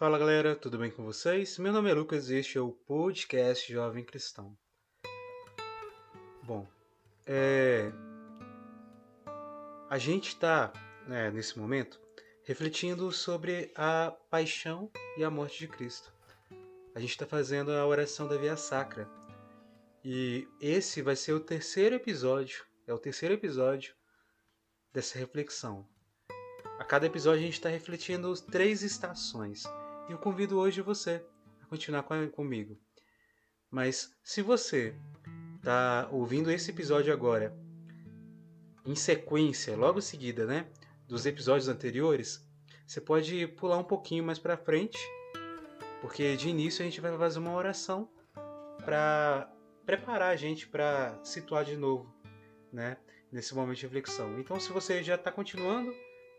Fala galera, tudo bem com vocês? Meu nome é Lucas e este é o podcast Jovem Cristão. Bom, é... a gente está, né, nesse momento, refletindo sobre a paixão e a morte de Cristo. A gente está fazendo a oração da Via Sacra. E esse vai ser o terceiro episódio, é o terceiro episódio dessa reflexão. A cada episódio a gente está refletindo três estações. Eu convido hoje você a continuar comigo. Mas se você está ouvindo esse episódio agora, em sequência, logo seguida, né, dos episódios anteriores, você pode pular um pouquinho mais para frente, porque de início a gente vai fazer uma oração para preparar a gente para situar de novo, né, nesse momento de reflexão. Então, se você já está continuando,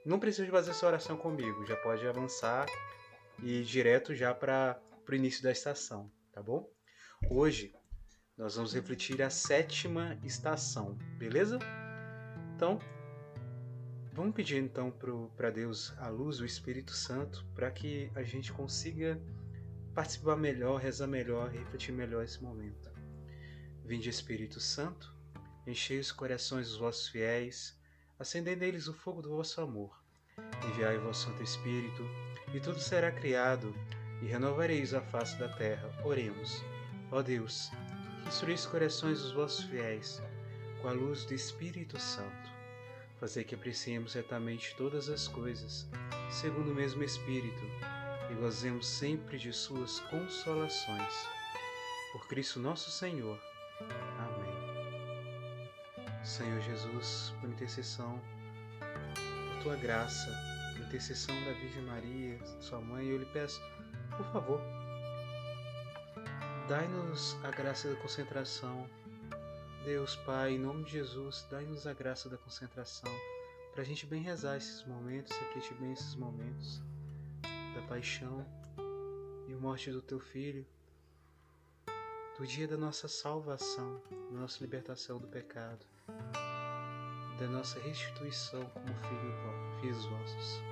não precisa fazer essa oração comigo, já pode avançar e ir direto já para o início da estação, tá bom? Hoje nós vamos refletir a sétima estação, beleza? Então, vamos pedir então para Deus a luz, o Espírito Santo, para que a gente consiga participar melhor, rezar melhor, refletir melhor esse momento. Vinde Espírito Santo, enchei os corações dos vossos fiéis, acendei neles o fogo do vosso amor. Enviai o vosso Santo Espírito, e tudo será criado, e renovareis a face da terra. Oremos. Ó Deus, que os corações dos vossos fiéis com a luz do Espírito Santo. Fazei que apreciemos retamente todas as coisas, segundo o mesmo Espírito, e gozemos sempre de suas consolações. Por Cristo nosso Senhor. Amém. Senhor Jesus, por intercessão, por tua graça, intercessão da Virgem Maria, sua mãe, eu lhe peço, por favor, dai-nos a graça da concentração. Deus Pai, em nome de Jesus, dai-nos a graça da concentração, para a gente bem rezar esses momentos, refletir bem esses momentos da paixão e morte do teu filho do dia da nossa salvação, da nossa libertação do pecado, da nossa restituição como filho, filhos vossos.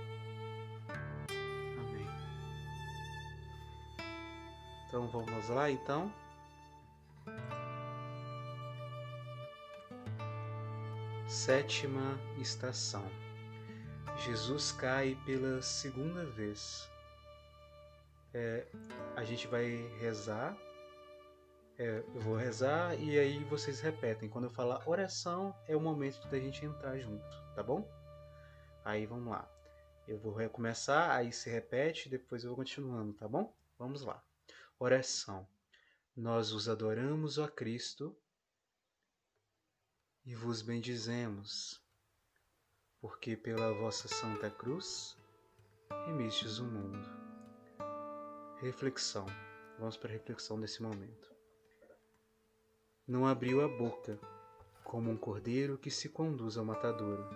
Então vamos lá então. Sétima estação. Jesus cai pela segunda vez. É, a gente vai rezar é, eu vou rezar e aí vocês repetem. Quando eu falar oração, é o momento da gente entrar junto, tá bom? Aí vamos lá. Eu vou recomeçar, aí se repete, depois eu vou continuando, tá bom? Vamos lá. Oração. Nós os adoramos, ó Cristo, e vos bendizemos, porque pela vossa Santa Cruz remistes o mundo. Reflexão. Vamos para a reflexão desse momento não abriu a boca, como um cordeiro que se conduz ao matadouro,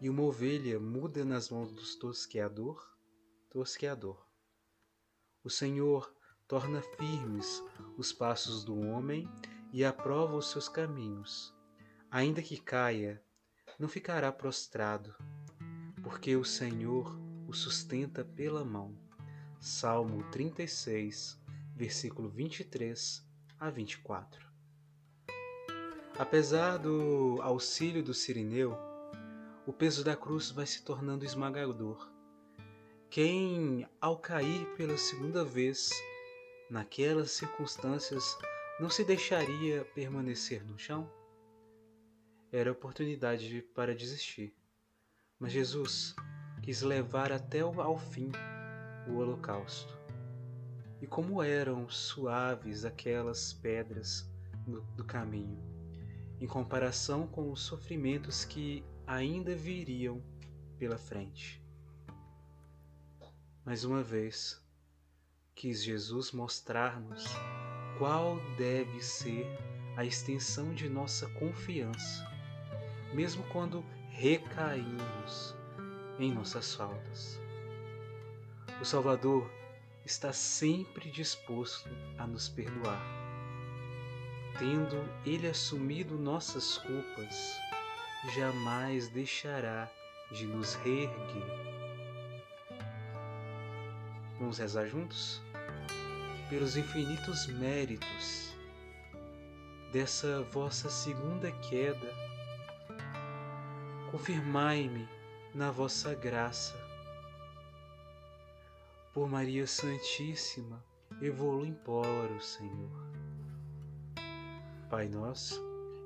e uma ovelha muda nas mãos do tosqueador, tosqueador. O Senhor torna firmes os passos do homem e aprova os seus caminhos. Ainda que caia, não ficará prostrado, porque o Senhor o sustenta pela mão. Salmo 36, versículo 23 a 24. Apesar do auxílio do Sirineu, o peso da cruz vai se tornando esmagador. Quem, ao cair pela segunda vez, naquelas circunstâncias, não se deixaria permanecer no chão? Era oportunidade para desistir. Mas Jesus quis levar até ao fim o holocausto. E como eram suaves aquelas pedras do, do caminho em comparação com os sofrimentos que ainda viriam pela frente. Mais uma vez, quis Jesus mostrar-nos qual deve ser a extensão de nossa confiança, mesmo quando recaímos em nossas faltas. O Salvador está sempre disposto a nos perdoar tendo Ele assumido nossas culpas, jamais deixará de nos reerguer. Vamos rezar juntos? Pelos infinitos méritos dessa vossa segunda queda, confirmai-me na vossa graça. Por Maria Santíssima, evolu imploro, Senhor. Pai nosso,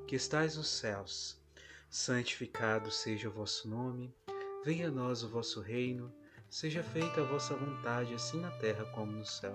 que estais nos céus, santificado seja o vosso nome, venha a nós o vosso reino, seja feita a vossa vontade, assim na terra como no céu.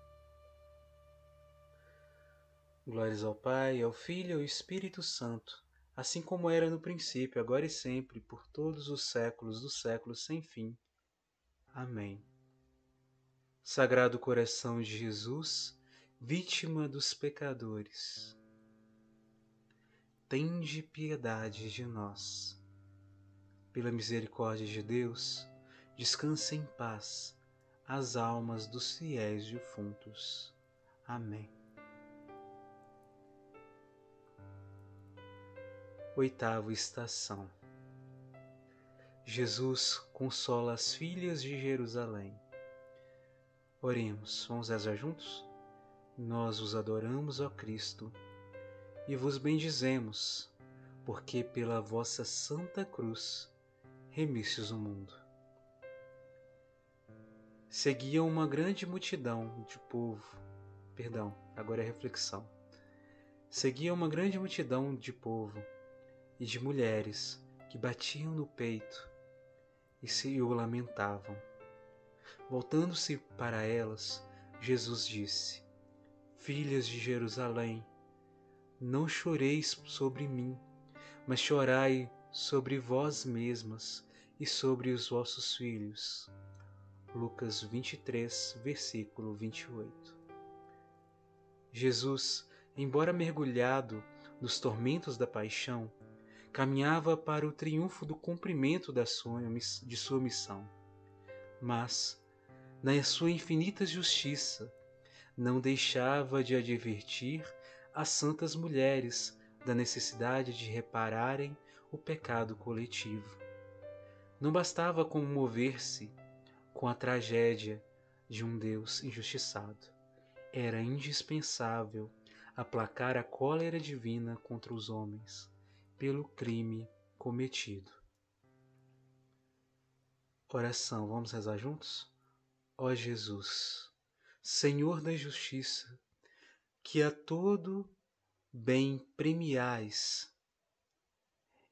Glórias ao Pai, ao Filho e ao Espírito Santo, assim como era no princípio, agora e sempre, por todos os séculos dos séculos sem fim. Amém. Sagrado coração de Jesus, vítima dos pecadores tende piedade de nós. Pela misericórdia de Deus, descanse em paz as almas dos fiéis defuntos. Amém. Oitava estação. Jesus consola as filhas de Jerusalém. Oremos, vamos rezar juntos? Nós os adoramos, ó Cristo e vos bendizemos, porque pela vossa santa cruz remistes o mundo. Seguia uma grande multidão de povo, perdão, agora é reflexão. Seguia uma grande multidão de povo e de mulheres que batiam no peito e se o lamentavam. Voltando-se para elas, Jesus disse: Filhas de Jerusalém, não choreis sobre mim, mas chorai sobre vós mesmas e sobre os vossos filhos. Lucas 23, versículo 28. Jesus, embora mergulhado nos tormentos da paixão, caminhava para o triunfo do cumprimento da sua, de sua missão. Mas, na sua infinita justiça, não deixava de advertir as santas mulheres da necessidade de repararem o pecado coletivo. Não bastava comover-se com a tragédia de um Deus injustiçado. Era indispensável aplacar a cólera divina contra os homens pelo crime cometido. Oração, vamos rezar juntos? Ó Jesus, Senhor da Justiça, que a todo bem premiais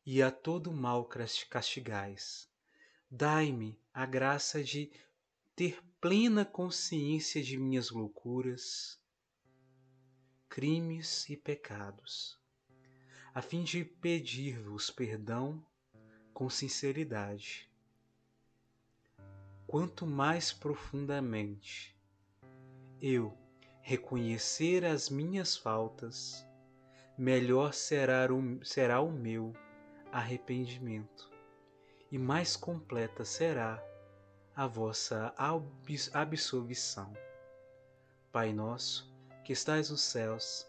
e a todo mal castigais. Dai-me a graça de ter plena consciência de minhas loucuras, crimes e pecados, a fim de pedir-vos perdão com sinceridade. Quanto mais profundamente eu reconhecer as minhas faltas, melhor será o, será o meu arrependimento, e mais completa será a vossa absolvição. Pai nosso, que estais nos céus,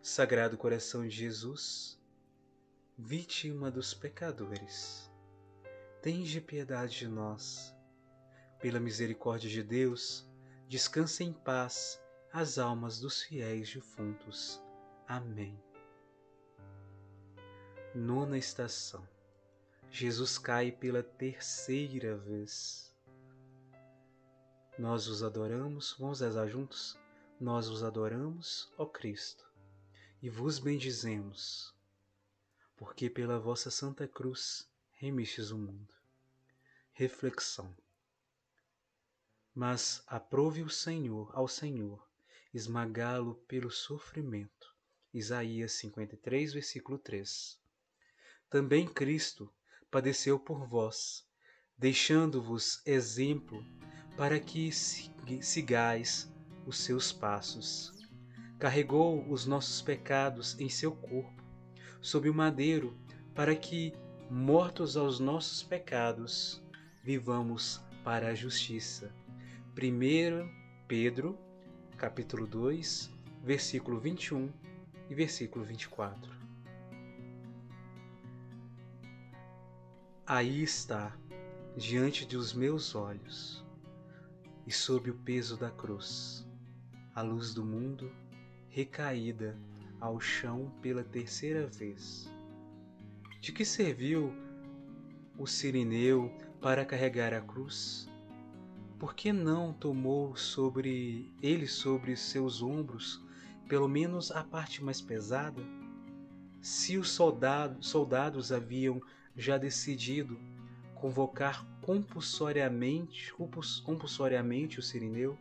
Sagrado coração de Jesus, vítima dos pecadores, tende piedade de nós. Pela misericórdia de Deus, descanse em paz as almas dos fiéis defuntos. Amém. Nona estação. Jesus cai pela terceira vez. Nós os adoramos, vamos rezar juntos? Nós os adoramos, ó Cristo, e vos bendizemos, porque pela vossa Santa Cruz remistes o mundo. Reflexão. Mas aprove o Senhor ao Senhor esmagá-lo pelo sofrimento. Isaías 53, versículo 3. Também Cristo padeceu por vós, deixando-vos exemplo para que sigais os seus passos. Carregou os nossos pecados em seu corpo, sob o madeiro, para que, mortos aos nossos pecados, vivamos para a justiça. 1 Pedro, capítulo 2, versículo 21 e versículo 24. Aí está, diante dos meus olhos, e sob o peso da cruz, a luz do mundo recaída ao chão pela terceira vez. De que serviu o sirineu para carregar a cruz? Por que não tomou sobre ele sobre seus ombros pelo menos a parte mais pesada? Se os soldados, soldados haviam já decidido convocar compulsoriamente, compulsoriamente o sirineu,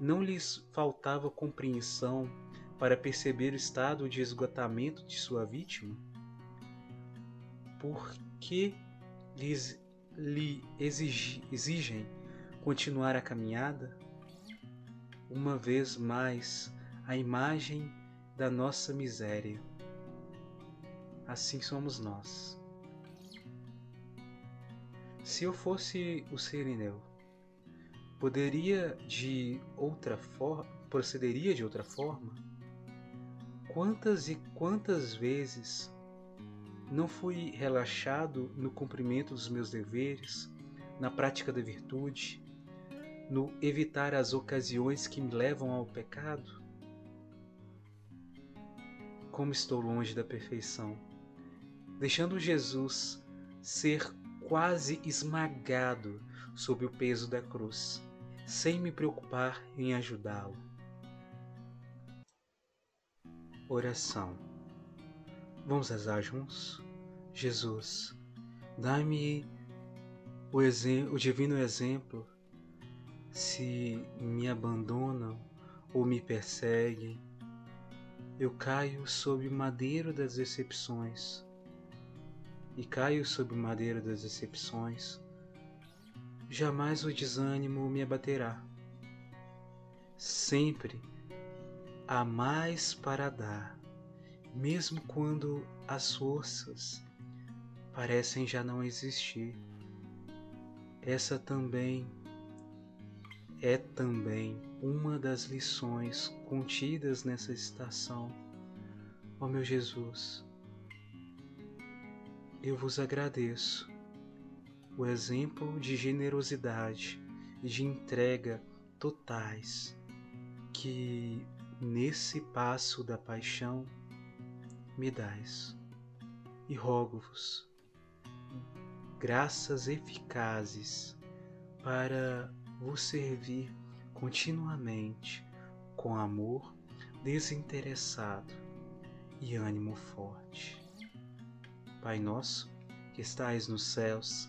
não lhes faltava compreensão para perceber o estado de esgotamento de sua vítima? Por que lhes, lhe exige, exigem continuar a caminhada? Uma vez mais, a imagem da nossa miséria. Assim somos nós. Se eu fosse o Sirineu, poderia de outra forma, procederia de outra forma? Quantas e quantas vezes não fui relaxado no cumprimento dos meus deveres, na prática da virtude, no evitar as ocasiões que me levam ao pecado? Como estou longe da perfeição, deixando Jesus ser quase esmagado sob o peso da cruz, sem me preocupar em ajudá-lo. Oração. Vamos rezar juntos? Jesus, dá-me o, o divino exemplo se me abandonam ou me perseguem, eu caio sob o madeiro das decepções e caio sob o madeiro das decepções, jamais o desânimo me abaterá. Sempre há mais para dar, mesmo quando as forças parecem já não existir. Essa também é também uma das lições contidas nessa estação. Ó meu Jesus, eu vos agradeço o exemplo de generosidade e de entrega totais que nesse passo da paixão me dais. E rogo-vos graças eficazes para vos servir continuamente com amor desinteressado e ânimo forte. Pai nosso, que estais nos céus,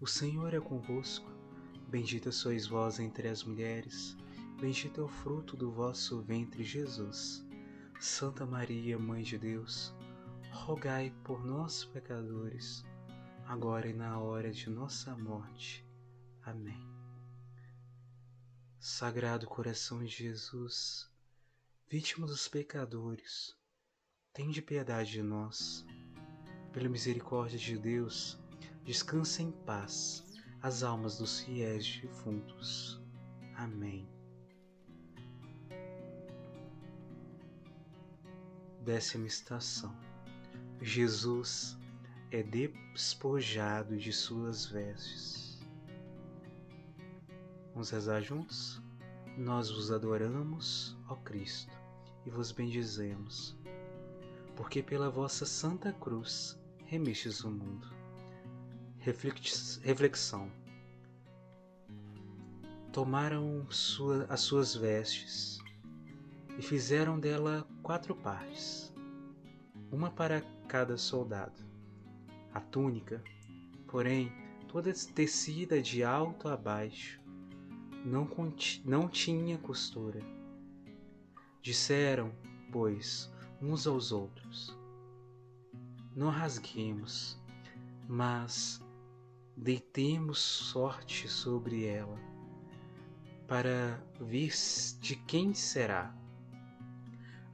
o Senhor é convosco. Bendita sois vós entre as mulheres, bendito é o fruto do vosso ventre, Jesus. Santa Maria, Mãe de Deus, rogai por nós, pecadores, agora e na hora de nossa morte. Amém. Sagrado coração de Jesus, vítima dos pecadores, tende piedade de nós. Pela misericórdia de Deus, descansa em paz as almas dos fiéis defuntos. Amém. Décima estação. Jesus é despojado de suas vestes. Vamos rezar juntos? Nós vos adoramos, ó Cristo, e vos bendizemos, porque pela vossa santa cruz remistes o mundo. Reflexão. Tomaram sua, as suas vestes e fizeram dela quatro partes, uma para cada soldado. A túnica, porém, toda tecida de alto a baixo, não, não tinha costura. Disseram, pois, uns aos outros: Não rasguemos, mas deitemos sorte sobre ela, para ver de quem será.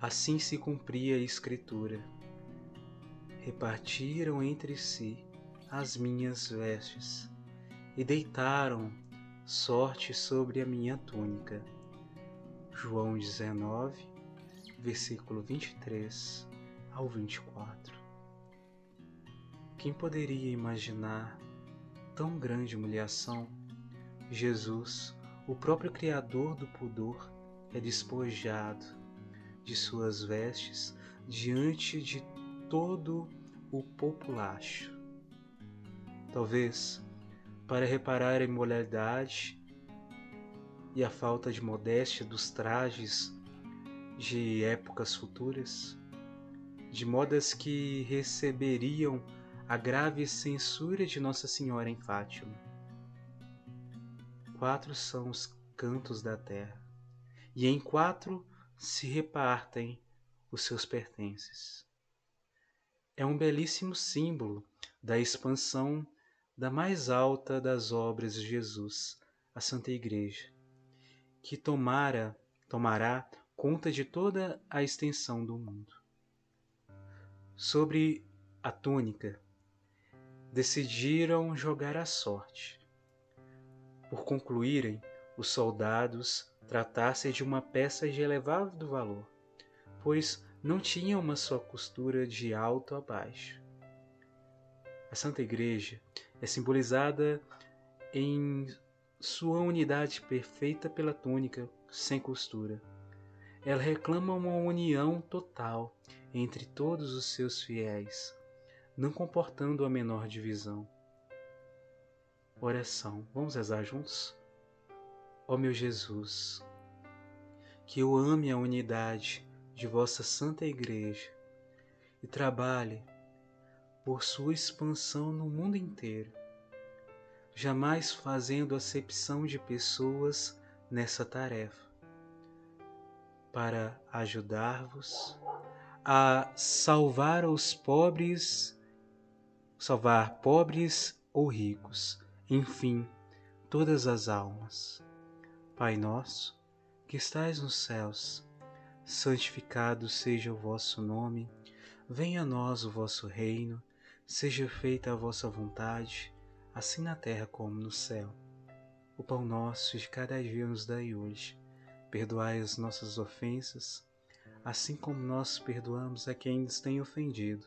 Assim se cumpria a Escritura. Repartiram entre si as minhas vestes e deitaram sorte sobre a minha túnica. João 19, versículo 23 ao 24. Quem poderia imaginar tão grande humilhação? Jesus, o próprio Criador do pudor, é despojado de suas vestes diante de todo o populacho. Talvez para reparar a imoralidade e a falta de modéstia dos trajes de épocas futuras, de modas que receberiam a grave censura de Nossa Senhora em Fátima. Quatro são os cantos da terra, e em quatro se repartem os seus pertences. É um belíssimo símbolo da expansão da mais alta das obras de Jesus, a Santa Igreja, que tomara, tomará conta de toda a extensão do mundo. Sobre a túnica, decidiram jogar a sorte. Por concluírem, os soldados Tratasse de uma peça de elevado valor, pois não tinha uma só costura de alto a baixo. A Santa Igreja é simbolizada em sua unidade perfeita pela túnica sem costura. Ela reclama uma união total entre todos os seus fiéis, não comportando a menor divisão. Oração. Vamos rezar juntos? Ó meu Jesus, que eu ame a unidade de vossa Santa Igreja e trabalhe por sua expansão no mundo inteiro, jamais fazendo acepção de pessoas nessa tarefa, para ajudar-vos a salvar os pobres, salvar pobres ou ricos, enfim, todas as almas Pai nosso, que estais nos céus, santificado seja o vosso nome, venha a nós o vosso reino, seja feita a vossa vontade, assim na terra como no céu. O pão nosso de cada dia nos dai hoje. Perdoai as nossas ofensas, assim como nós perdoamos a quem nos tem ofendido.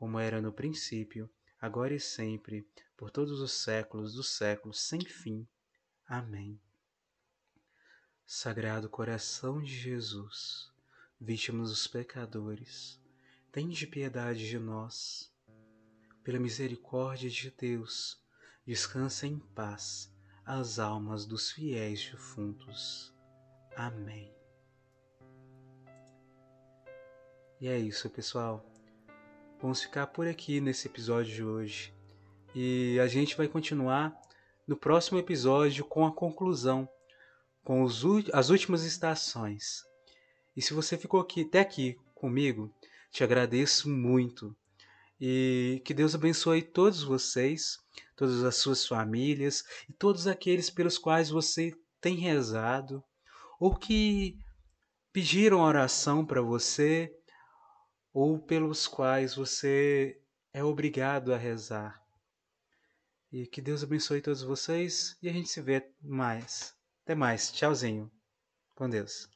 como era no princípio, agora e sempre, por todos os séculos dos séculos, sem fim. Amém. Sagrado coração de Jesus, vítima dos pecadores, tende piedade de nós. Pela misericórdia de Deus, descansa em paz as almas dos fiéis defuntos. Amém. E é isso, pessoal. Vamos ficar por aqui nesse episódio de hoje. E a gente vai continuar no próximo episódio com a conclusão, com os, as últimas estações. E se você ficou aqui até aqui comigo, te agradeço muito. E que Deus abençoe todos vocês, todas as suas famílias e todos aqueles pelos quais você tem rezado ou que pediram oração para você ou pelos quais você é obrigado a rezar. E que Deus abençoe todos vocês e a gente se vê mais. Até mais. Tchauzinho. Com Deus.